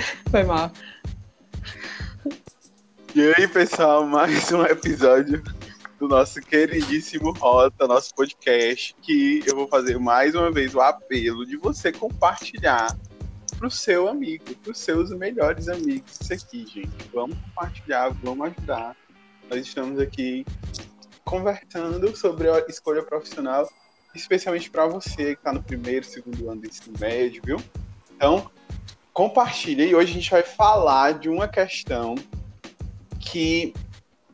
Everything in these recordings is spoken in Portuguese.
Foi mal. E aí, pessoal, mais um episódio do nosso queridíssimo Rota, nosso podcast, que eu vou fazer mais uma vez o apelo de você compartilhar pro seu amigo, pros seus melhores amigos isso aqui, gente. Vamos compartilhar, vamos ajudar. Nós estamos aqui conversando sobre a escolha profissional, especialmente para você que está no primeiro, segundo ano do ensino médio, viu? Então, compartilha. E hoje a gente vai falar de uma questão que,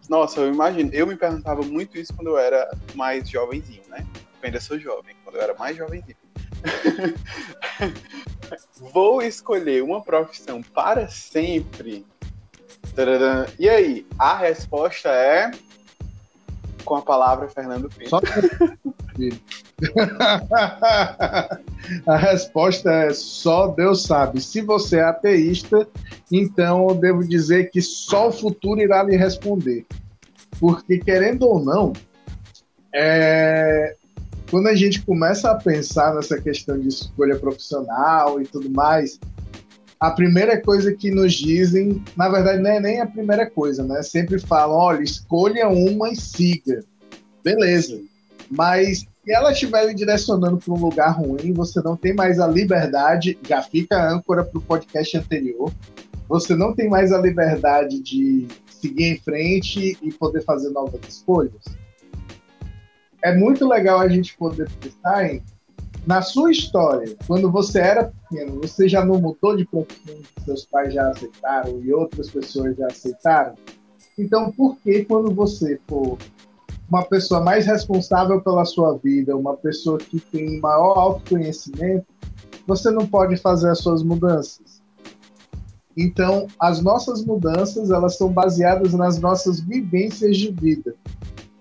nossa, eu imagino, eu me perguntava muito isso quando eu era mais jovenzinho, né? Eu ainda sou jovem, quando eu era mais jovenzinho. Vou escolher uma profissão para sempre. E aí, a resposta é com a palavra Fernando Pinto. Só... a resposta é só Deus sabe. Se você é ateísta, então eu devo dizer que só o futuro irá lhe responder. Porque, querendo ou não, é... quando a gente começa a pensar nessa questão de escolha profissional e tudo mais, a primeira coisa que nos dizem, na verdade, não é nem a primeira coisa, né? Sempre falam: olha, escolha uma e siga. Beleza. Mas se ela estiver direcionando para um lugar ruim, você não tem mais a liberdade, já fica a âncora para o podcast anterior, você não tem mais a liberdade de seguir em frente e poder fazer novas escolhas. É muito legal a gente poder pensar em, na sua história, quando você era pequeno, você já não mudou de profissão, seus pais já aceitaram e outras pessoas já aceitaram? Então, por que quando você for uma pessoa mais responsável pela sua vida, uma pessoa que tem maior autoconhecimento, você não pode fazer as suas mudanças. Então, as nossas mudanças, elas são baseadas nas nossas vivências de vida.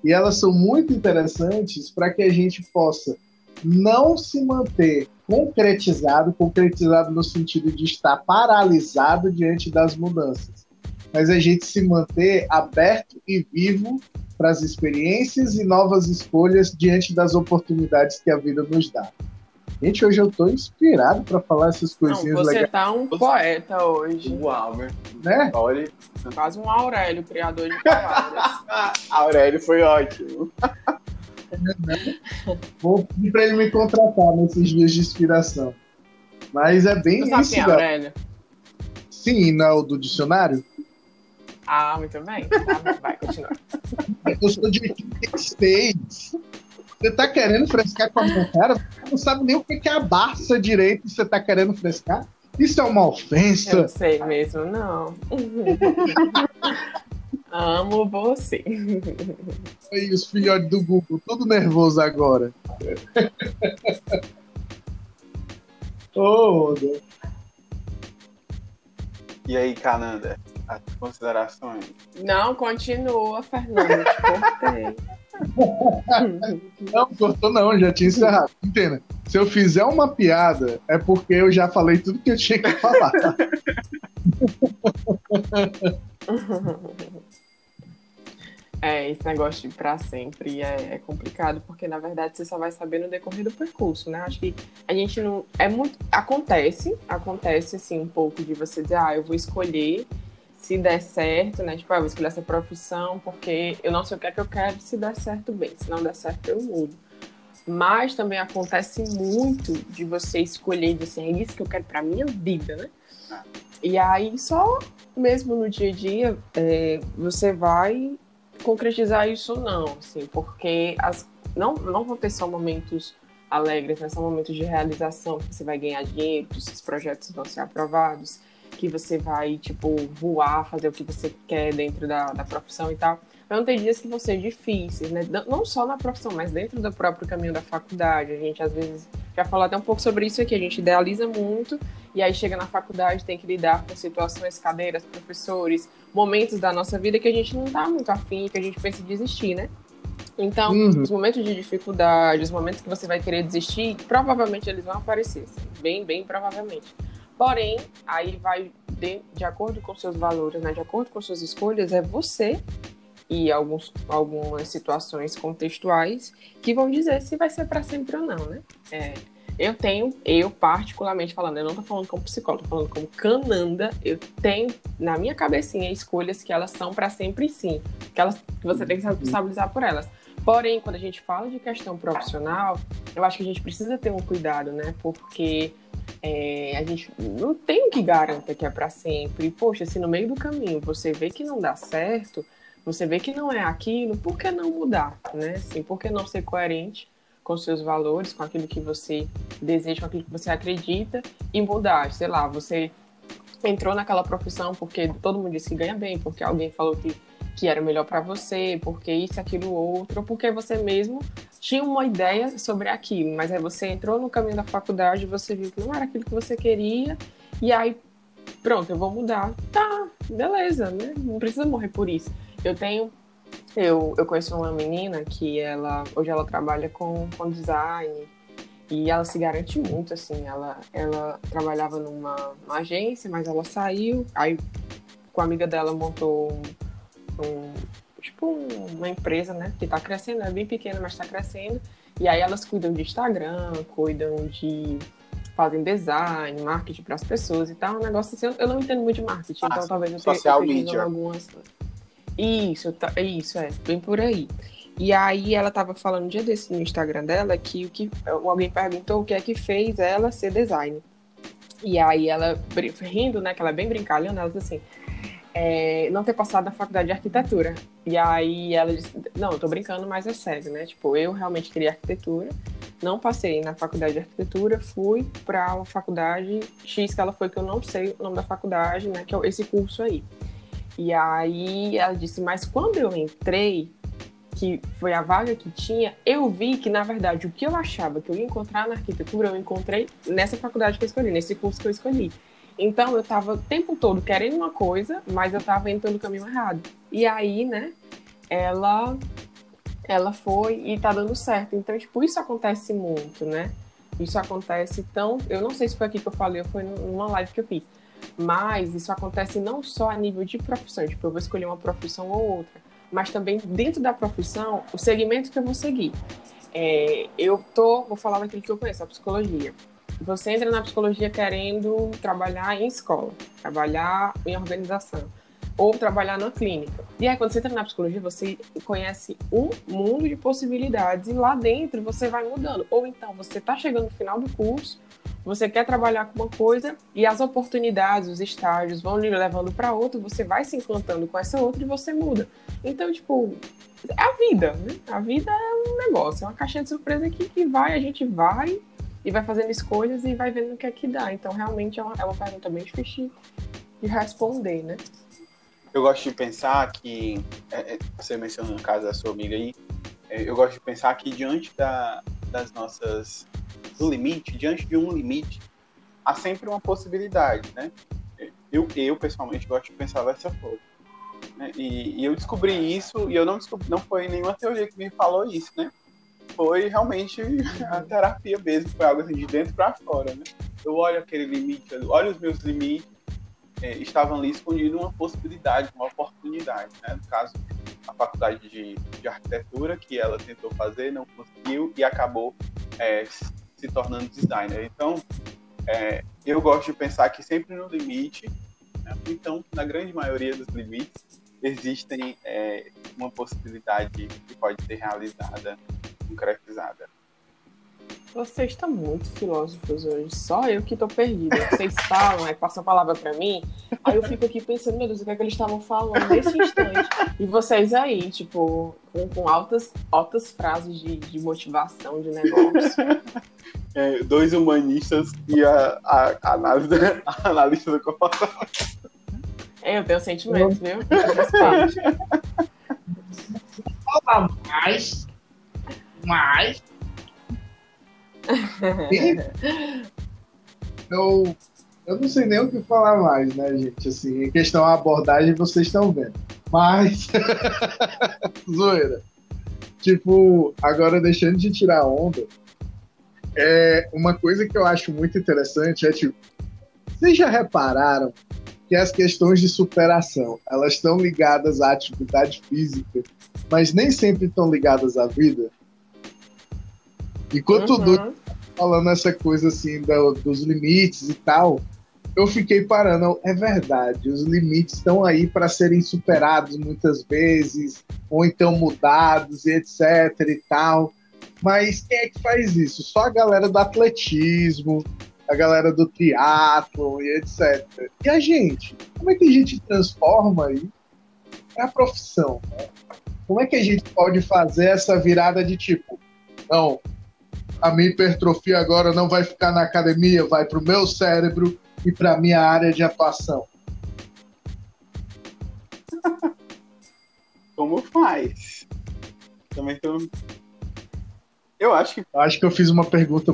E elas são muito interessantes para que a gente possa não se manter concretizado, concretizado no sentido de estar paralisado diante das mudanças, mas a gente se manter aberto e vivo para as experiências e novas escolhas diante das oportunidades que a vida nos dá. Gente, hoje eu estou inspirado para falar essas coisinhas Não, você legais. tá um poeta hoje. Uau, meu. Né? Olha. Quase um Aurélio, criador de palavras. Aurélio foi ótimo. Vou pedir para ele me contratar nesses dias de inspiração. Mas é bem sabe isso, quem é. Aurélio? Sim, não do dicionário? Ah, muito bem. Tá vai, continua. Eu sou de 86. Você tá querendo frescar com a minha cara? Você não sabe nem o que é a Barça direito e você tá querendo frescar? Isso é uma Eu ofensa. não sei mesmo, não. Amo você. Aí os filhotes do Google, tudo nervoso agora. Ô, Deus. E aí, Cananda, as considerações? Não, continua, Fernando. Te cortei. Não, cortou não, já tinha encerrado. Entenda. Se eu fizer uma piada, é porque eu já falei tudo que eu tinha que falar. É, esse negócio de ir pra sempre é, é complicado, porque na verdade você só vai saber no decorrer do percurso, né? Acho que a gente não. É muito. Acontece, acontece assim um pouco de você dizer, ah, eu vou escolher se der certo, né? Tipo, ah, eu vou escolher essa profissão porque eu não sei o que é que eu quero, se der certo, bem. Se não der certo, eu mudo. Mas também acontece muito de você escolher de assim, é isso que eu quero pra minha vida, né? E aí, só mesmo no dia a dia, é, você vai concretizar isso ou não, assim, porque as, não, não vão ter só momentos alegres, né? São momentos de realização, que você vai ganhar dinheiro, que os seus projetos vão ser aprovados, que você vai, tipo, voar, fazer o que você quer dentro da, da profissão e tal. Não tem dias que vão ser difíceis, né? Não- Não só na profissão, mas dentro do próprio caminho da faculdade. A gente, às vezes, já falou até um pouco sobre isso aqui, a gente idealiza muito, e aí chega na faculdade, tem que lidar com situações, cadeiras, professores, momentos da nossa vida que a gente não tá muito afim, que a gente pensa em desistir, né? Então, Uhum. os momentos de dificuldade, os momentos que você vai querer desistir, provavelmente eles vão aparecer, assim, bem, bem provavelmente. Porém, aí vai de, de acordo com seus valores, né? De acordo com suas escolhas, é você e alguns, algumas situações contextuais que vão dizer se vai ser para sempre ou não, né? É, Eu tenho, eu particularmente falando, eu não tô falando como psicóloga, tô falando como cananda, eu tenho na minha cabecinha escolhas que elas são para sempre sim, que elas que você tem que se responsabilizar por elas. Porém, quando a gente fala de questão profissional, eu acho que a gente precisa ter um cuidado, né? Porque é, a gente não tem o que garanta que é para sempre. Poxa, se no meio do caminho você vê que não dá certo, você vê que não é aquilo, por que não mudar, né? Assim, por que não ser coerente com seus valores, com aquilo que você deseja, com aquilo que você acredita e mudar? Sei lá, você entrou naquela profissão porque todo mundo disse que ganha bem, porque alguém falou que, que era melhor para você, porque isso, aquilo, outro, ou porque você mesmo tinha uma ideia sobre aquilo, mas aí você entrou no caminho da faculdade, você viu que não era aquilo que você queria, e aí, pronto, eu vou mudar. Tá, beleza, né? Não precisa morrer por isso. Eu tenho. Eu, eu conheço uma menina que ela hoje ela trabalha com, com design e ela se garante muito, assim. Ela, ela trabalhava numa, numa agência, mas ela saiu, aí com a amiga dela montou um, tipo uma empresa, né? Que tá crescendo, é bem pequena, mas tá crescendo. E aí elas cuidam de Instagram, cuidam de fazem design, marketing para as pessoas e tal. Um negócio assim, eu não entendo muito de marketing, ah, então talvez eu social media. algumas isso, tá, isso, é, bem por aí. E aí ela tava falando um dia desse no Instagram dela que o que alguém perguntou o que é que fez ela ser designer. E aí ela rindo, né, que ela é bem brincalhona, ela disse assim: é, não ter passado na faculdade de arquitetura. E aí ela disse: Não, eu tô brincando, mas é sério, né? Tipo, eu realmente queria arquitetura, não passei na faculdade de arquitetura, fui para a faculdade X, que ela foi, que eu não sei o nome da faculdade, né? Que é esse curso aí. E aí ela disse, mas quando eu entrei, que foi a vaga que tinha, eu vi que, na verdade, o que eu achava que eu ia encontrar na arquitetura, eu encontrei nessa faculdade que eu escolhi, nesse curso que eu escolhi. Então, eu estava o tempo todo querendo uma coisa, mas eu estava indo pelo caminho errado. E aí, né, ela, ela foi e tá dando certo. Então, tipo, isso acontece muito, né? Isso acontece tão... Eu não sei se foi aqui que eu falei ou foi numa live que eu fiz mas isso acontece não só a nível de profissão, tipo, eu vou escolher uma profissão ou outra, mas também dentro da profissão, o segmento que eu vou seguir. É, eu tô, vou falar daquilo que eu conheço, a psicologia. Você entra na psicologia querendo trabalhar em escola, trabalhar em organização ou trabalhar na clínica. E aí, quando você entra na psicologia, você conhece um mundo de possibilidades e lá dentro você vai mudando. Ou então, você está chegando no final do curso, você quer trabalhar com uma coisa e as oportunidades, os estágios vão lhe levando para outra, você vai se encantando com essa outra e você muda. Então, tipo, é a vida, né? A vida é um negócio, é uma caixinha de surpresa que, que vai, a gente vai e vai fazendo escolhas e vai vendo o que é que dá. Então, realmente é uma, é uma pergunta bem difícil de responder, né? eu gosto de pensar que, é, é, você mencionou no caso da sua amiga aí, é, eu gosto de pensar que diante da, das nossas, do limite, diante de um limite, há sempre uma possibilidade, né? Eu, eu pessoalmente gosto de pensar dessa forma. Né? E, e, eu descobri isso, e eu não descobri, não foi nenhuma teoria que me falou isso, né? Foi realmente a terapia mesmo, foi algo assim de dentro para fora, né? Eu olho aquele limite, olho os meus limites, é, estavam ali escondido uma possibilidade, uma oportunidade. Né? No caso, a faculdade de, de arquitetura, que ela tentou fazer, não conseguiu e acabou é, se tornando designer. Então, é, eu gosto de pensar que sempre no limite, né? então, na grande maioria dos limites, existem é, uma possibilidade que pode ser realizada, concretizada. Vocês estão muito filósofos hoje. Só eu que tô perdida. Vocês falam, aí passam a palavra para mim. Aí eu fico aqui pensando, meu Deus, o que é que eles estavam falando nesse instante? E vocês aí, tipo, com, com altas, altas frases de, de motivação, de negócio. É, dois humanistas e a, a, a, análise, a analista do comportamento. É, eu tenho sentimentos, viu? Fala mais, mais eu, eu não sei nem o que falar mais, né, gente? Assim, em questão à abordagem, vocês estão vendo. Mas. Zoeira. Tipo, agora deixando de tirar onda, é uma coisa que eu acho muito interessante é tipo, vocês já repararam que as questões de superação elas estão ligadas à atividade física, mas nem sempre estão ligadas à vida? Enquanto, uhum. falando essa coisa assim do, dos limites e tal, eu fiquei parando. É verdade, os limites estão aí para serem superados muitas vezes, ou então mudados e etc e tal. Mas quem é que faz isso? Só a galera do atletismo, a galera do triatlo e etc. E a gente? Como é que a gente transforma aí a profissão? Né? Como é que a gente pode fazer essa virada de tipo, não, a minha hipertrofia agora não vai ficar na academia, vai para o meu cérebro e para minha área de atuação? Como faz? Também tô... Eu acho que. Eu acho que eu fiz uma pergunta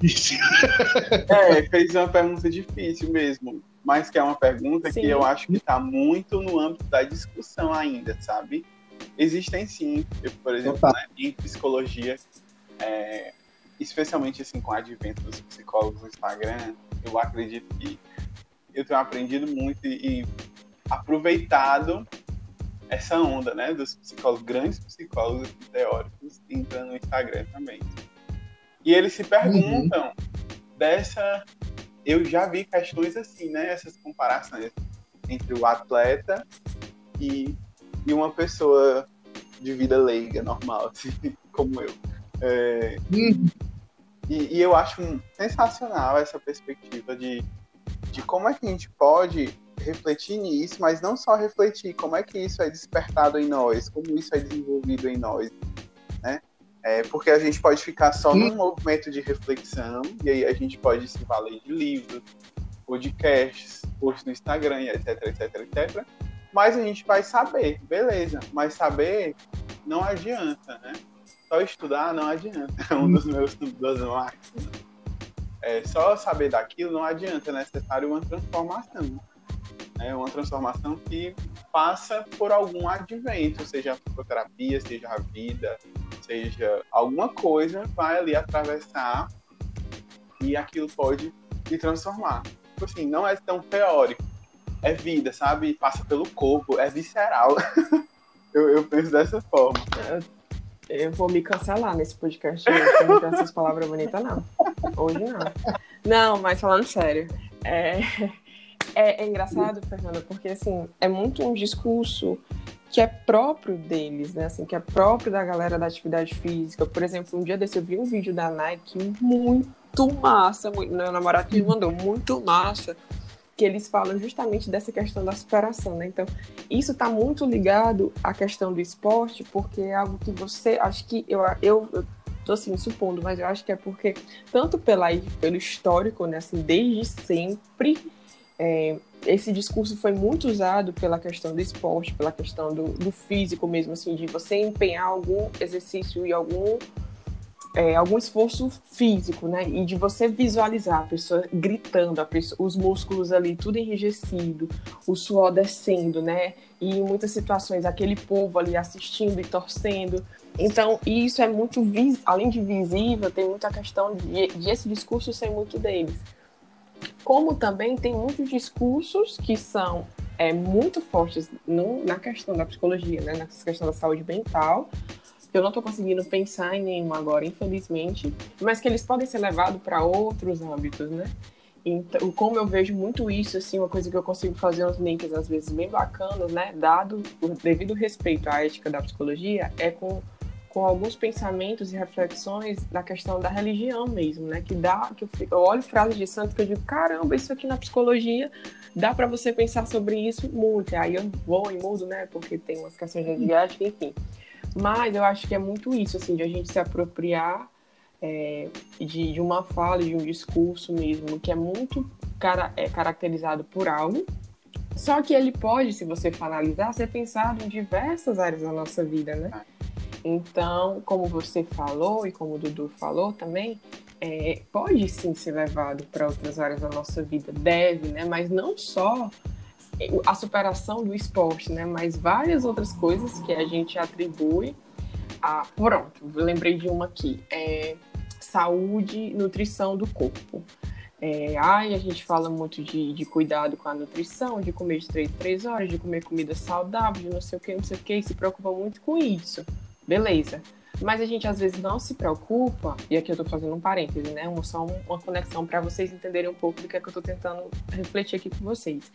difícil. é, fez uma pergunta difícil mesmo. Mas que é uma pergunta sim. que eu acho que está muito no âmbito da discussão ainda, sabe? Existem sim, eu, por exemplo, né, em psicologia, é, especialmente assim com o advento dos psicólogos no Instagram, eu acredito que eu tenho aprendido muito e, e aproveitado essa onda, né, dos psicólogos, grandes psicólogos teóricos entrando no Instagram também. E eles se perguntam uhum. dessa. Eu já vi questões assim, né? Essas comparações entre o atleta e, e uma pessoa de vida leiga, normal, assim, como eu. É, uhum. E, e, eu acho sensacional essa perspectiva de, de como é que a gente pode refletir nisso, mas não só refletir, como é que isso é despertado em nós, como isso é desenvolvido em nós, né? É, porque a gente pode ficar só num movimento de reflexão, e aí a gente pode se valer de livros, podcasts, posts no Instagram, etc, etc, etc. Mas a gente vai saber, beleza. Mas saber não adianta, né? Só estudar não adianta. É um dos meus das máximas. É, só saber daquilo não adianta, é necessário uma transformação. É uma transformação que passa por algum advento, seja a psicoterapia, seja a vida, seja alguma coisa vai ali atravessar e aquilo pode se transformar. Tipo assim, não é tão teórico, é vida, sabe? Passa pelo corpo, é visceral. eu, eu, penso dessa forma. Eu, eu, vou me cancelar nesse podcast, eu não tenho essas palavras bonitas, não. Hoje não. Não, mas falando sério, é, é, é engraçado, Fernanda, porque assim, é muito um discurso que é próprio deles, né? Assim, que é próprio da galera da atividade física. Por exemplo, um dia desse eu vi um vídeo da Nike muito massa, muito, meu namorado me mandou muito massa, que eles falam justamente dessa questão da superação, né? Então, isso está muito ligado à questão do esporte, porque é algo que você, acho que eu, eu, eu tô assim supondo, mas eu acho que é porque tanto pela, pelo histórico, né? Assim, desde sempre é, esse discurso foi muito usado pela questão do esporte, pela questão do, do físico mesmo, assim, de você empenhar algum exercício e algum é, algum esforço físico, né? E de você visualizar a pessoa gritando, a pessoa, os músculos ali tudo enrijecido, o suor descendo, né? E em muitas situações aquele povo ali assistindo e torcendo. Então, isso é muito, além de visível, tem muita questão de, de esse discurso ser muito deles como também tem muitos discursos que são é, muito fortes no, na questão da psicologia, né, na questão da saúde mental. Eu não estou conseguindo pensar em nenhum agora, infelizmente, mas que eles podem ser levados para outros âmbitos, né? Então, como eu vejo muito isso, assim, uma coisa que eu consigo fazer uns links às vezes bem bacanas, né? Dado o devido respeito à ética da psicologia, é com com alguns pensamentos e reflexões da questão da religião mesmo, né? Que dá, que eu, eu olho frases de santos que eu digo, caramba, isso aqui na psicologia dá para você pensar sobre isso muito. Aí eu vou e mudo, né? Porque tem umas questões de ética, enfim. Mas eu acho que é muito isso, assim, de a gente se apropriar é, de, de uma fala, de um discurso mesmo, que é muito cara, é, caracterizado por algo, só que ele pode, se você for analisar, ser pensado em diversas áreas da nossa vida, né? Então, como você falou e como o Dudu falou também, é, pode sim ser levado para outras áreas da nossa vida, deve, né? Mas não só a superação do esporte, né? Mas várias outras coisas que a gente atribui a. Pronto, lembrei de uma aqui: é saúde, nutrição do corpo. É, ai, a gente fala muito de, de cuidado com a nutrição, de comer de 3 3 horas, de comer comida saudável, de não sei o que, não sei o que, se preocupa muito com isso. Beleza. Mas a gente às vezes não se preocupa, e aqui eu tô fazendo um parêntese, né? Um, só uma conexão para vocês entenderem um pouco do que é que eu tô tentando refletir aqui com vocês.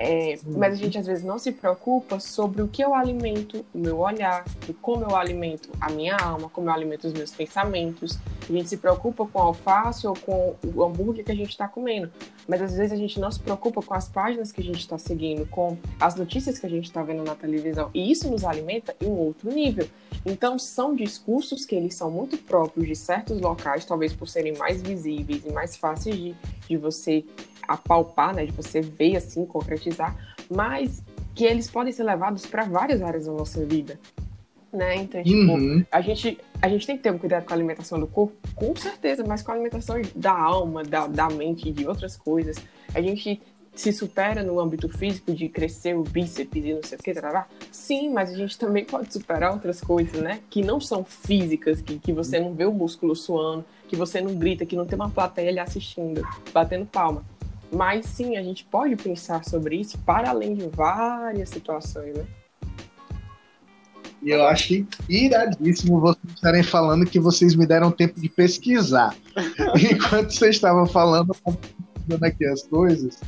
É, mas a gente às vezes não se preocupa sobre o que eu alimento o meu olhar, como eu alimento a minha alma, como eu alimento os meus pensamentos. A gente se preocupa com alface ou com o hambúrguer que a gente está comendo, mas às vezes a gente não se preocupa com as páginas que a gente está seguindo, com as notícias que a gente está vendo na televisão. E isso nos alimenta em um outro nível. Então são discursos que eles são muito próprios de certos locais, talvez por serem mais visíveis e mais fáceis de, de você apalpar, né, de você ver assim, concretizar, mas que eles podem ser levados para várias áreas da nossa vida. Né? Então, tipo, uhum. a, gente, a gente tem que ter um cuidado com a alimentação do corpo, com certeza, mas com a alimentação da alma, da, da mente e de outras coisas. A gente se supera no âmbito físico de crescer o bíceps e não sei o que, tarará. sim, mas a gente também pode superar outras coisas, né? Que não são físicas, que, que você não vê o músculo suando, que você não grita, que não tem uma plateia ali assistindo, batendo palma. Mas sim, a gente pode pensar sobre isso para além de várias situações, né? E eu achei iradíssimo vocês estarem falando que vocês me deram tempo de pesquisar. Enquanto vocês estavam falando, aqui as coisas.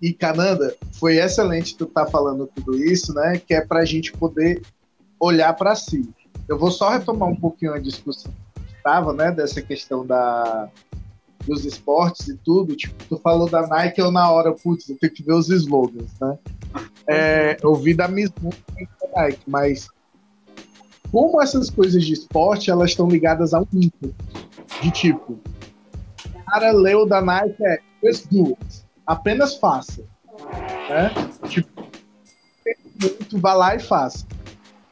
E Cananda, foi excelente tu estar tá falando tudo isso, né? Que é para a gente poder olhar para si. Eu vou só retomar um pouquinho a discussão que estava, né? Dessa questão da, dos esportes e tudo, tipo, tu falou da Nike, eu na hora, putz, eu tenho que ver os slogans, né? É, eu vi da Mizuno da Nike, mas como essas coisas de esporte, elas estão ligadas ao mito, de tipo, o cara leu da Nike é just do it, apenas faça, né? Tipo, tu vai lá e faça.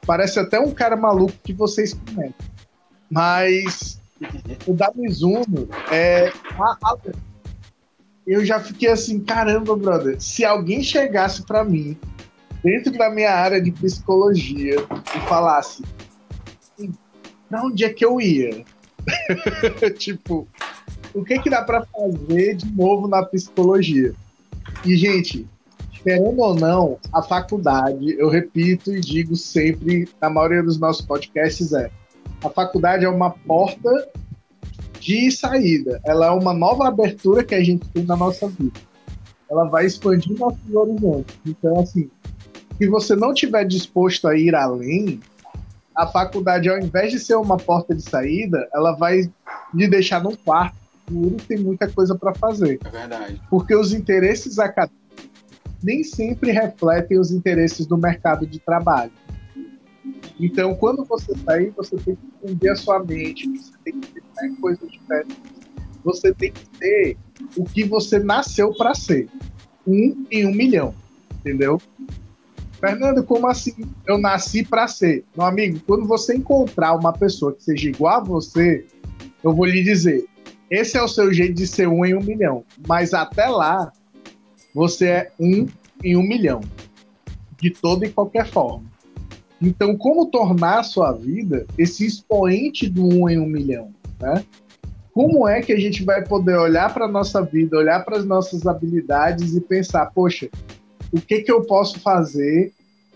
Parece até um cara maluco que vocês comentam. Mas o da é. Eu já fiquei assim, caramba, brother. Se alguém chegasse para mim, dentro da minha área de psicologia, e falasse: pra onde é que eu ia? tipo, o que que dá para fazer de novo na psicologia? E, gente, querendo ou não, a faculdade, eu repito e digo sempre, na maioria dos nossos podcasts, é a faculdade é uma porta de saída. Ela é uma nova abertura que a gente tem na nossa vida. Ela vai expandir nossos horizontes. Então, assim, se você não tiver disposto a ir além, a faculdade, ao invés de ser uma porta de saída, ela vai lhe deixar num quarto escuro, tem muita coisa para fazer. É verdade. Porque os interesses acadêmicos nem sempre refletem os interesses do mercado de trabalho. Então, quando você sair, você tem que entender a sua mente, você tem que ter coisas diferentes. Você tem que ter o que você nasceu para ser. Um em um milhão. Entendeu? Fernando, como assim? Eu nasci para ser. Meu amigo, quando você encontrar uma pessoa que seja igual a você, eu vou lhe dizer: esse é o seu jeito de ser um em um milhão. Mas até lá, você é um em um milhão. De toda e qualquer forma. Então, como tornar a sua vida esse expoente do um em um milhão? Né? Como é que a gente vai poder olhar para a nossa vida, olhar para as nossas habilidades e pensar, poxa, o que, que eu posso fazer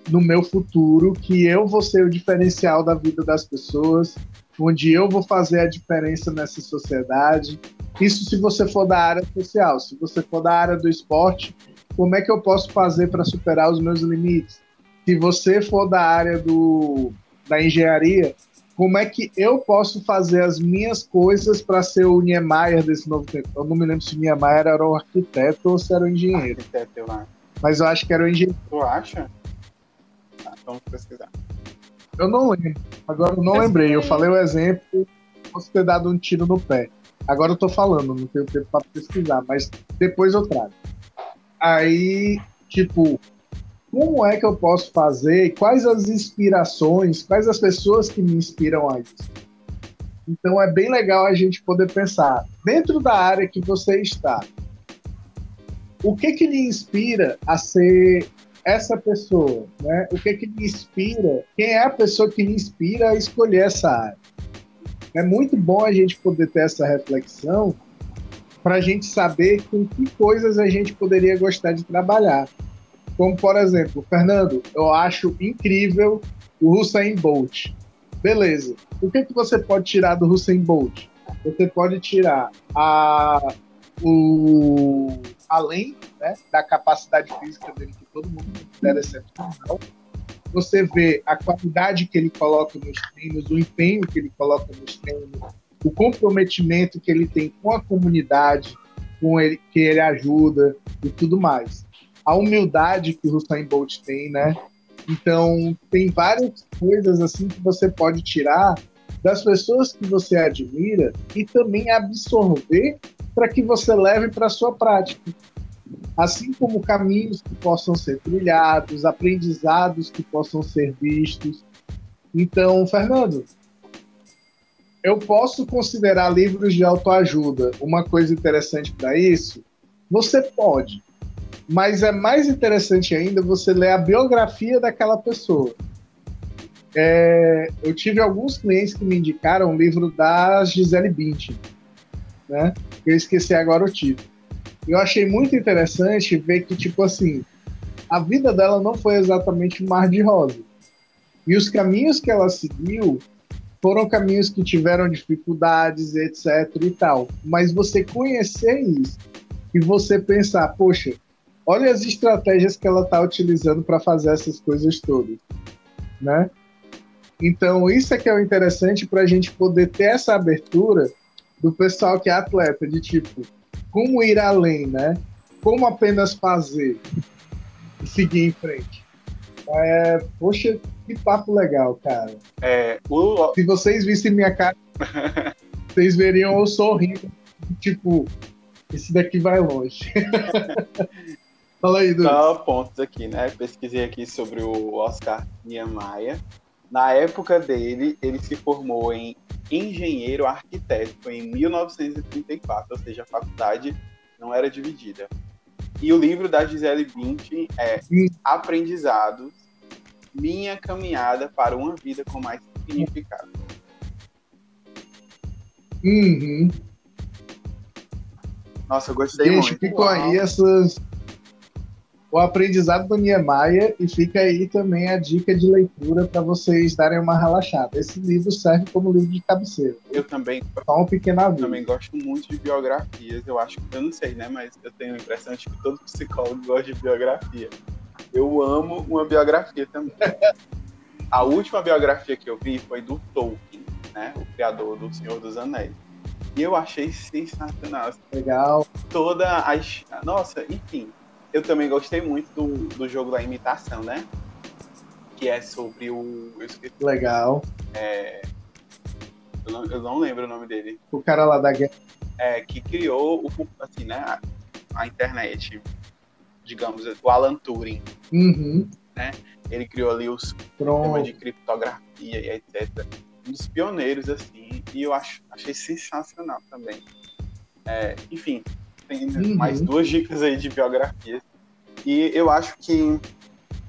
no meu futuro que eu vou ser o diferencial da vida das pessoas, onde eu vou fazer a diferença nessa sociedade. Isso se você for da área social. Se você for da área do esporte, como é que eu posso fazer para superar os meus limites? se você for da área do, da engenharia, como é que eu posso fazer as minhas coisas para ser o Niemeyer desse novo tempo? Eu não me lembro se o Niemeyer era o arquiteto ou se era o engenheiro. Arquiteto, eu acho. Mas eu acho que era o engenheiro. Tu acha? Ah, vamos pesquisar. Eu não lembro. Agora eu não lembrei. Eu falei o exemplo, posso ter dado um tiro no pé. Agora eu tô falando, não tenho tempo para pesquisar, mas depois eu trago. Aí, tipo, como é que eu posso fazer, quais as inspirações, quais as pessoas que me inspiram a isso. Então é bem legal a gente poder pensar, dentro da área que você está, o que que lhe inspira a ser essa pessoa, né? O que que lhe inspira? Quem é a pessoa que lhe inspira a escolher essa área? É muito bom a gente poder ter essa reflexão para a gente saber com que coisas a gente poderia gostar de trabalhar. Como, por exemplo, Fernando, eu acho incrível o Usain Bolt. Beleza. O que, que você pode tirar do Hussein Bolt? Você pode tirar a, o, além né, da capacidade física dele, que todo mundo considera excepcional, você vê a qualidade que ele coloca nos treinos, o empenho que ele coloca nos treinos, o comprometimento que ele tem com a comunidade, com ele que ele ajuda e tudo mais. A humildade que o Hussein Bolt tem, né? Então, tem várias coisas assim que você pode tirar das pessoas que você admira e também absorver para que você leve para sua prática. Assim como caminhos que possam ser trilhados, aprendizados que possam ser vistos. Então, Fernando, eu posso considerar livros de autoajuda uma coisa interessante para isso? Você pode. Mas é mais interessante ainda você ler a biografia daquela pessoa. É, eu tive alguns clientes que me indicaram um livro da Gisele Bündchen, né? Eu esqueci agora o título. Eu achei muito interessante ver que, tipo assim, a vida dela não foi exatamente mar de rosas. E os caminhos que ela seguiu foram caminhos que tiveram dificuldades, etc e tal. Mas você conhecer isso e você pensar, poxa, olha as estratégias que ela está utilizando para fazer essas coisas todas, né? Então, isso é que é o interessante para a gente poder ter essa abertura do pessoal que é atleta, de tipo, como ir além, né? Como apenas fazer e seguir em frente. É, poxa, que papo legal, cara. É, o... Se vocês vissem minha cara, vocês veriam eu sorrindo, tipo, esse daqui vai longe. Fala aí, Dudu. Só pontos aqui, né? Pesquisei aqui sobre o Oscar Niemeyer. Na época dele, ele se formou em engenheiro arquiteto em 1934, ou seja, a faculdade não era dividida. E o livro da Gisele Bündchen é Aprendizados, Minha Caminhada para uma Vida com Mais Significado. Uhum. Nossa, eu gostei Gente, muito. ficou aí essas o aprendizado do Niemeyer e fica aí também a dica de leitura para vocês darem uma relaxada. Esse livro serve como livro de cabeceira. Eu também, Só um pequeno aviso. também gosto muito de biografias. Eu acho que eu não sei, né? Mas eu tenho a impressão de que todo psicólogo gosta de biografia. Eu amo uma biografia também. a última biografia que eu vi foi do Tolkien, né? O criador do Senhor dos Anéis. E eu achei sensacional. Legal. Toda a. Nossa, enfim eu também gostei muito do, do jogo da imitação, né? Que é sobre o. Esqueci. Legal. É, eu, não, eu não lembro o nome dele. O cara lá da guerra. É, que criou o, assim, né, a, a internet, digamos, o Alan Turing. Uhum. Né? Ele criou ali o sistema de criptografia e etc. Um dos pioneiros, assim, e eu acho, achei sensacional também. É, enfim, tem uhum. mais duas dicas aí de biografias. E eu acho que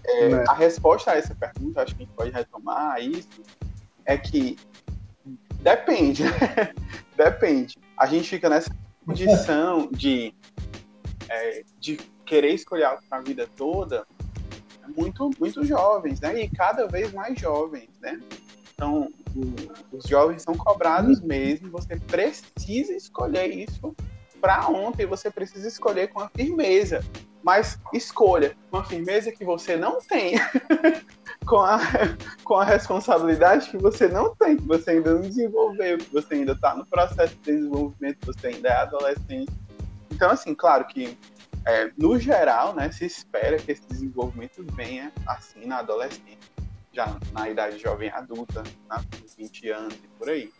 é, é. a resposta a essa pergunta, acho que a gente pode retomar isso, é que depende, depende. A gente fica nessa condição de, é, de querer escolher algo para a vida toda muito, muito jovens, né? E cada vez mais jovens, né? Então, os jovens são cobrados uhum. mesmo, você precisa escolher isso para ontem você precisa escolher com a firmeza. Mas escolha uma firmeza que você não tem, com, a, com a responsabilidade que você não tem, que você ainda não desenvolveu, que você ainda está no processo de desenvolvimento, você ainda é adolescente. Então, assim, claro que é, no geral, né, se espera que esse desenvolvimento venha assim na adolescência, já na idade jovem adulta, né, 20 anos e por aí.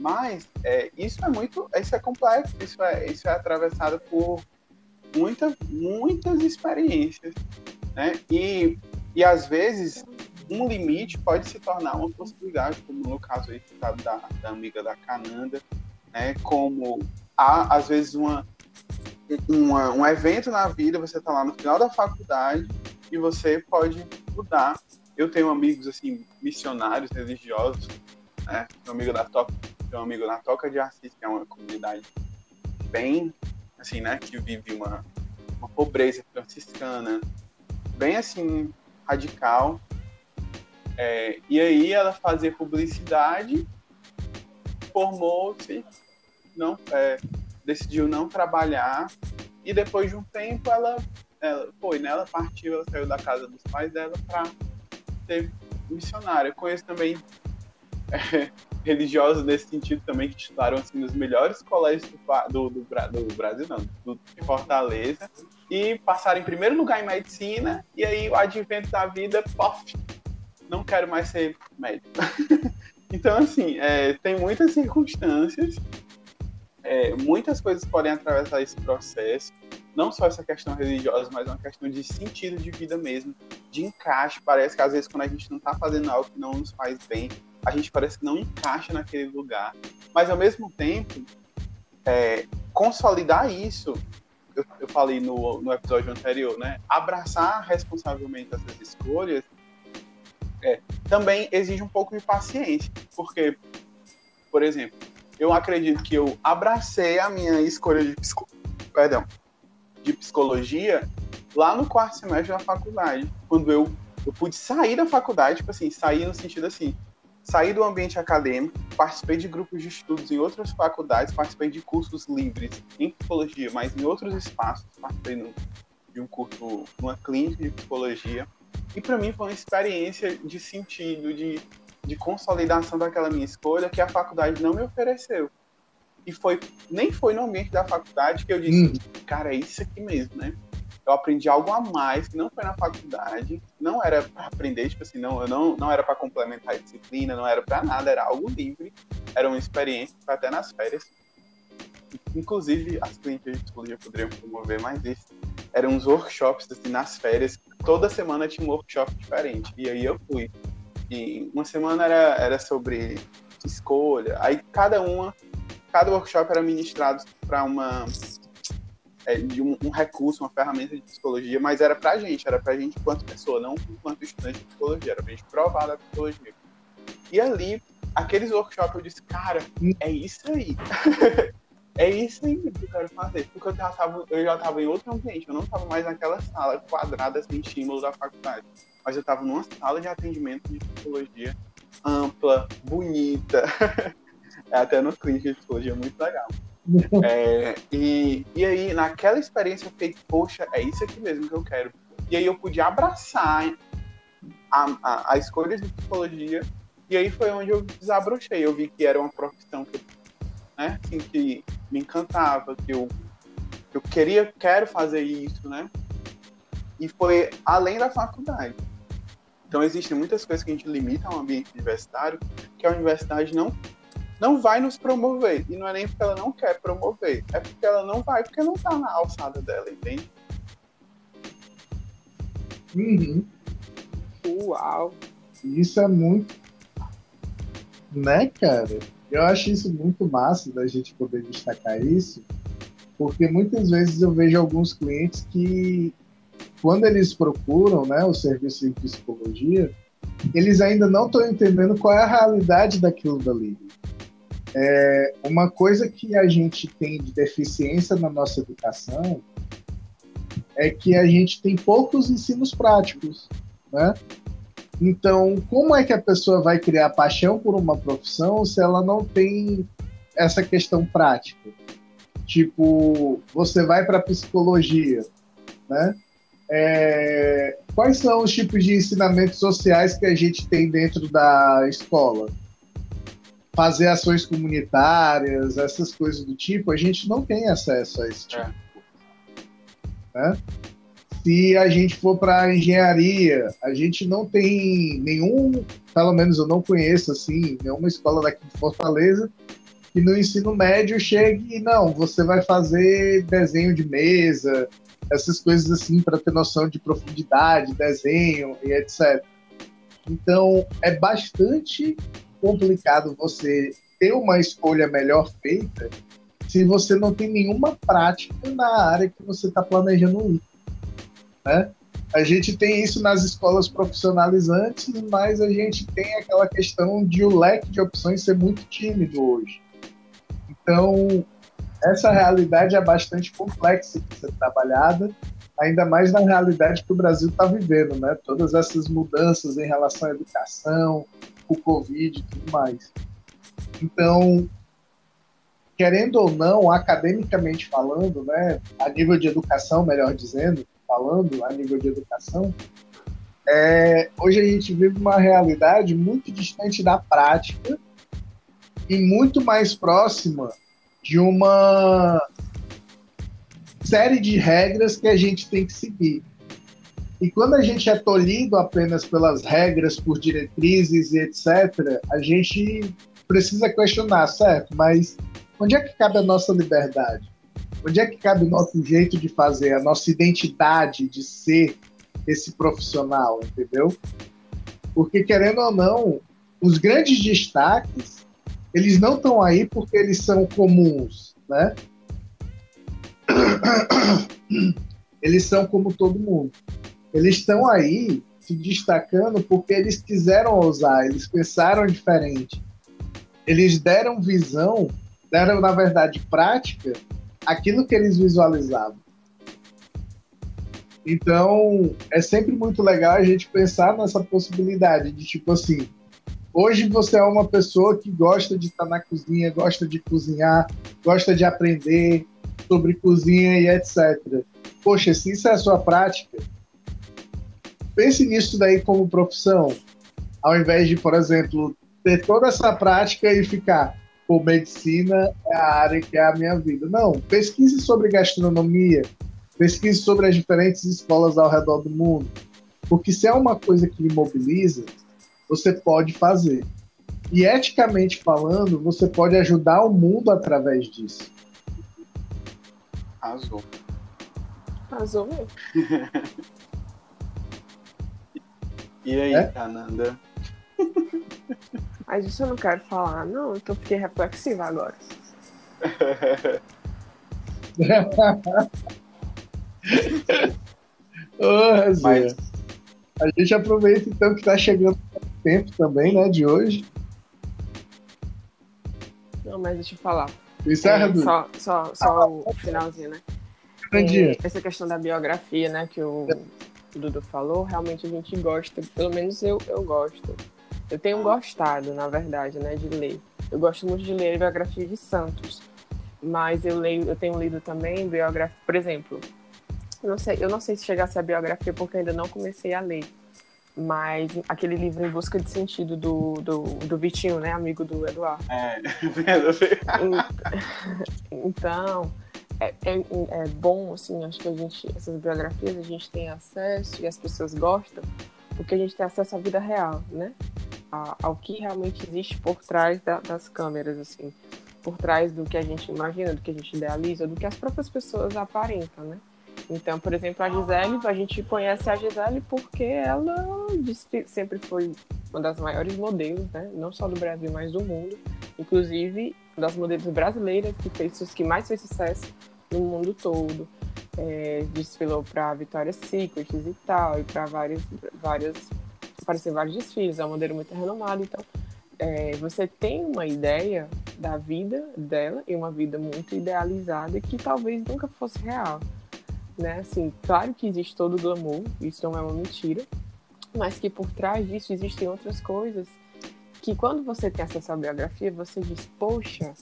Mas é, isso é muito, isso é complexo, isso é, isso é atravessado por muita, muitas experiências, né? E, e às vezes um limite pode se tornar uma possibilidade, como no caso aí da, da amiga da Cananda, né? Como há às vezes uma, uma um evento na vida, você está lá no final da faculdade e você pode mudar. Eu tenho amigos assim missionários religiosos, né? Meu amigo da Top meu amigo na Toca de Assis, que é uma comunidade bem, assim, né, que vive uma, uma pobreza franciscana, bem assim, radical. É, e aí ela fazia publicidade, formou-se, não, é, decidiu não trabalhar e depois de um tempo ela, ela foi, né? Ela partiu, ela saiu da casa dos pais dela para ser missionária. Eu conheço também é, religiosos nesse sentido também que estudaram assim nos melhores colégios do, do, do, do Brasil, não, do, de Fortaleza e passaram em primeiro lugar em medicina e aí o advento da vida, pof, não quero mais ser médico. então assim, é, tem muitas circunstâncias é, muitas coisas podem atravessar esse processo, não só essa questão religiosa, mas uma questão de sentido de vida mesmo, de encaixe. Parece que às vezes quando a gente não está fazendo algo que não nos faz bem, a gente parece que não encaixa naquele lugar. Mas ao mesmo tempo, é, consolidar isso, eu, eu falei no, no, episódio anterior, né? Abraçar responsavelmente essas escolhas é, também exige um pouco de paciência, porque, por exemplo, eu acredito que eu abracei a minha escolha de, psico... Perdão, de psicologia lá no quarto semestre da faculdade, quando eu, eu pude sair da faculdade, tipo assim, sair no sentido assim, sair do ambiente acadêmico, participei de grupos de estudos em outras faculdades, participei de cursos livres em psicologia, mas em outros espaços, participei no, de um curso numa clínica de psicologia, e para mim foi uma experiência de sentido, de de consolidação daquela minha escolha que a faculdade não me ofereceu. E foi nem foi no ambiente da faculdade que eu disse, hum. cara, é isso aqui mesmo, né? Eu aprendi algo a mais que não foi na faculdade, não era para aprender, tipo assim, não, eu não, não era para complementar a disciplina, não era para nada, era algo livre, era uma experiência até nas férias. Inclusive, as clínicas de psicologia poderiam promover mais isso. Eram uns workshops, assim, nas férias. Toda semana tinha um workshop diferente. E aí eu fui. E uma semana era, era sobre escolha, aí cada uma, cada workshop era ministrado para uma é, de um, um, recurso, uma ferramenta de psicologia, mas era pra gente, era pra gente enquanto pessoa, não enquanto estudante de psicologia, era pra gente provar da psicologia. E ali, aqueles workshops, eu disse, cara, é isso aí. é isso aí que eu quero fazer. Porque eu já tava, eu já tava em outro ambiente, eu não tava mais naquela sala quadrada sem estímulo da faculdade mas eu estava numa sala de atendimento de psicologia ampla, bonita, até no clínico de psicologia muito legal. É, e, e aí, naquela experiência, eu fiquei, poxa, é isso aqui mesmo que eu quero. E aí eu pude abraçar a, a, a escolha de psicologia, e aí foi onde eu desabrochei. Eu vi que era uma profissão que, né, assim, que me encantava, que eu, eu queria, quero fazer isso, né? E foi além da faculdade. Então existem muitas coisas que a gente limita ao ambiente universitário que a universidade não não vai nos promover. E não é nem porque ela não quer promover, é porque ela não vai, porque não está na alçada dela, entende? Uhum. Uau! Isso é muito. Né, cara? Eu acho isso muito massa da gente poder destacar isso, porque muitas vezes eu vejo alguns clientes que quando eles procuram né, o serviço de psicologia, eles ainda não estão entendendo qual é a realidade daquilo dali. É, uma coisa que a gente tem de deficiência na nossa educação é que a gente tem poucos ensinos práticos, né? Então, como é que a pessoa vai criar paixão por uma profissão se ela não tem essa questão prática? Tipo, você vai para psicologia, né? É, quais são os tipos de ensinamentos sociais que a gente tem dentro da escola? Fazer ações comunitárias, essas coisas do tipo, a gente não tem acesso a esse tipo. É. Né? Se a gente for para engenharia, a gente não tem nenhum, pelo menos eu não conheço assim, nenhuma escola daqui de Fortaleza que no ensino médio chegue e não, você vai fazer desenho de mesa, essas coisas assim para ter noção de profundidade, desenho e etc. Então é bastante complicado você ter uma escolha melhor feita se você não tem nenhuma prática na área que você está planejando ir. Né? A gente tem isso nas escolas profissionalizantes, mas a gente tem aquela questão de o leque de opções ser muito tímido hoje. Então, essa realidade é bastante complexa de ser trabalhada. ainda mais na realidade que o Brasil está vivendo, né? Todas essas mudanças em relação à educação, o Covid e tudo mais. Então, querendo ou não, academicamente falando, né, a nível de educação, melhor dizendo, falando a nível de educação, é, hoje a gente vive uma realidade muito distante da prática e muito mais próxima de uma série de regras que a gente tem que seguir. E quando a gente é tolhido apenas pelas regras, por diretrizes e etc., a gente precisa questionar, certo? Mas onde é que cabe a nossa liberdade? Onde é que cabe o nosso jeito de fazer, a nossa identidade de ser esse profissional, entendeu? Porque, querendo ou não, os grandes destaques, eles não estão aí porque eles são comuns, né? Eles são como todo mundo. Eles estão aí se destacando porque eles quiseram ousar, eles pensaram diferente. Eles deram visão, deram, na verdade, prática aquilo que eles visualizavam. Então, é sempre muito legal a gente pensar nessa possibilidade de tipo assim, hoje você é uma pessoa que gosta de estar na cozinha, gosta de cozinhar, gosta de aprender sobre cozinha e etc. Poxa, se isso é a sua prática, pense nisso daí como profissão, ao invés de, por exemplo, ter toda essa prática e ficar, pô, medicina é a área que é a minha vida. Não, pesquise sobre gastronomia, pesquise sobre as diferentes escolas ao redor do mundo, porque se é uma coisa que lhe mobiliza, você pode fazer. E eticamente falando, você pode ajudar o mundo através disso. Arrasou. Arrasou mesmo. e aí, é? Ananda? Mas isso eu não quero falar, não, então fiquei reflexiva agora. oh, Mas... A gente aproveita então que tá chegando o tempo também, né, de hoje. Não, mas deixa eu falar. Encerra, é, Só, só, só o finalzinho, né? É, essa questão da biografia, né, que o Dudu falou, realmente a gente gosta, pelo menos eu, eu gosto. Eu tenho gostado, na verdade, né, de ler. Eu gosto muito de ler a biografia de Santos, mas eu leio, eu tenho lido também biografia, por exemplo, eu não sei, eu não sei se chegasse a biografia porque ainda não comecei a ler, mas aquele livro Em Busca de Sentido do, do, do Vitinho, né, amigo do Eduardo. É, então, é, é, é, bom, assim, acho que a gente, essas biografias a gente tem acesso e as pessoas gostam, porque a gente tem acesso à vida real, né? A, ao que realmente existe por trás da, das câmeras, assim, por trás do que a gente imagina, do que a gente idealiza, do que as próprias pessoas aparentam, né? Então, por exemplo, a Gisele, a gente conhece a Gisele porque ela sempre foi uma das maiores modelos, né? Não só do Brasil, mas do mundo. Inclusive, das modelos brasileiras que fez que mais fez sucesso no mundo todo. É, desfilou para Victoria's Secret e tal, e para vários, vários, apareceu vários desfiles, é uma modelo muito renomada, então é, você tem uma ideia da vida dela e uma vida muito idealizada que talvez nunca fosse real, né? Assim, claro que existe todo o glamour, isso não é uma mentira, mas que por trás disso existem outras coisas que quando você tem acesso à biografia, você diz, poxa,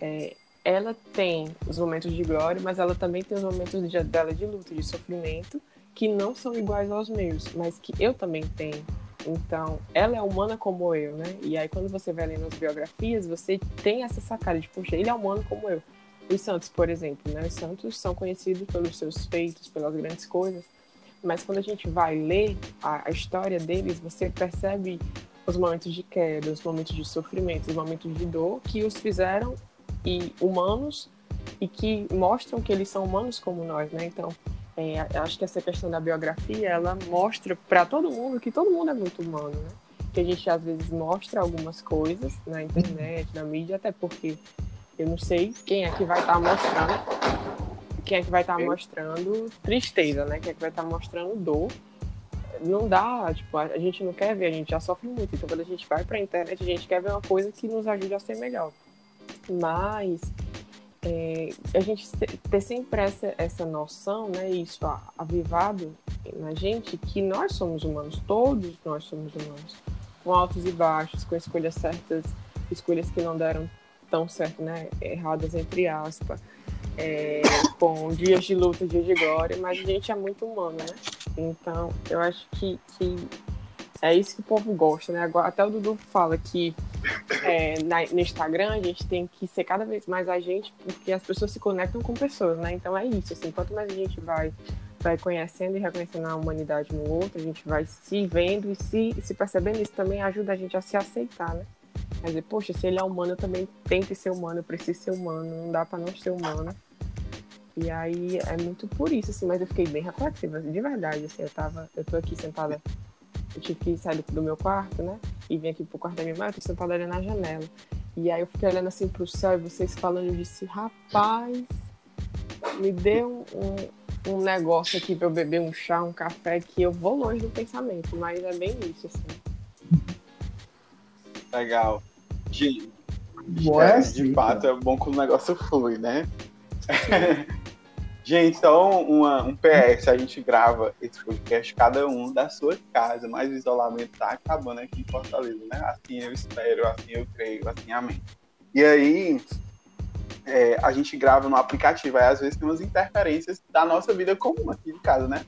é, ela tem os momentos de glória, mas ela também tem os momentos de, dela de luta, de sofrimento, que não são iguais aos meus, mas que eu também tenho. Então, ela é humana como eu, né? E aí, quando você vai lendo as biografias, você tem essa sacada de, poxa, ele é humano como eu. Os santos, por exemplo, né? Os santos são conhecidos pelos seus feitos, pelas grandes coisas, mas quando a gente vai ler a, a história deles, você percebe os momentos de queda, os momentos de sofrimento, os momentos de dor que os fizeram e humanos e que mostram que eles são humanos como nós, né? Então, é, acho que essa questão da biografia, ela mostra para todo mundo que todo mundo é muito humano, né? Que a gente às vezes mostra algumas coisas na internet, na mídia, até porque eu não sei quem é que vai estar tá mostrando, quem é que vai estar tá mostrando tristeza, né? Quem é que vai estar tá mostrando dor. Não dá, tipo, a gente não quer ver, a gente já sofre muito. Então, quando a gente vai para a internet, a gente quer ver uma coisa que nos ajude a ser melhor. Mas é, a gente ter sempre essa, essa noção, né, isso avivado na gente, que nós somos humanos, todos nós somos humanos, com altos e baixos, com escolhas certas, escolhas que não deram tão certo, né, erradas entre aspas, é, com dias de luta, dias de glória, mas a gente é muito humano, né? Então, eu acho que, que é isso que o povo gosta, né? Agora, até o Dudu fala que é, na, no Instagram a gente tem que ser cada vez mais a gente, porque as pessoas se conectam com pessoas, né? Então é isso, assim, quanto mais a gente vai, vai conhecendo e reconhecendo a humanidade no outro, a gente vai se vendo e se, se percebendo, isso também ajuda a gente a se aceitar, né? Quer dizer, poxa, se ele é humano, eu também tenho que ser humano, eu preciso ser humano, não dá para não ser humano. E aí é muito por isso, assim, mas eu fiquei bem reflexiva, de verdade, assim, eu tava, eu tô aqui sentada eu tive que sair do, meu quarto, né? E vim aqui pro quarto da minha mãe, eu tô sentada ali na janela. E aí eu fiquei olhando assim pro céu e vocês falando, eu disse, rapaz, me dê um, um, um, negócio aqui pra eu beber um chá, um café, que eu vou longe do pensamento, mas é bem isso, assim. Legal. De, é, de fato, é bom que o negócio flui, né? Gente, só uma, um PS, a gente grava esse podcast cada um da sua casa, mas o isolamento tá acabando aqui em Fortaleza, né? Assim eu espero, assim eu creio, assim amém. E aí, é, a gente grava no aplicativo, aí às vezes tem umas interferências da nossa vida comum aqui em casa, né?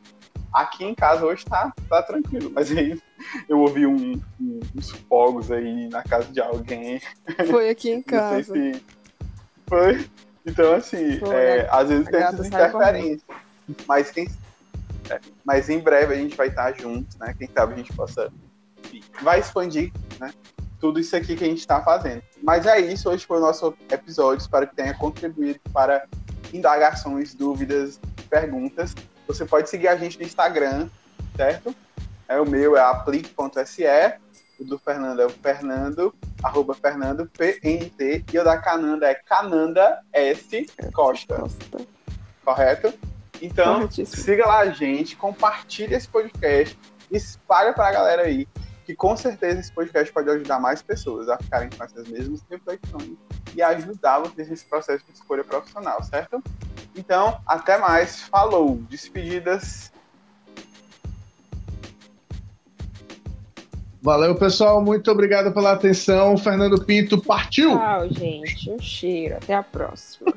Aqui em casa hoje tá, tá tranquilo, mas aí eu ouvi um, um, uns fogos aí na casa de alguém. Foi aqui em casa. Não sei se foi. Então, assim, é, às vezes tem essas interferências. Mas, quem, é, mas em breve a gente vai estar juntos, né? Quem sabe a gente possa. Vai expandir, né? Tudo isso aqui que a gente está fazendo. Mas é isso, hoje foi o nosso episódio. Espero que tenha contribuído para indagações, dúvidas, perguntas. Você pode seguir a gente no Instagram, certo? É o meu, é aplique.se o do Fernando é o Fernando, arroba Fernando PNT, e o da Cananda é Cananda S Costa. Costa. Correto? Então, siga lá a gente, compartilhe esse podcast, espalha para a galera aí, que com certeza esse podcast pode ajudar mais pessoas a ficarem com essas mesmas reflexões e ajudar vocês nesse processo de escolha profissional, certo? Então, até mais. Falou. Despedidas. Valeu, pessoal. Muito obrigado pela atenção. Fernando Pinto partiu. Tchau, gente. Um cheiro. Até a próxima.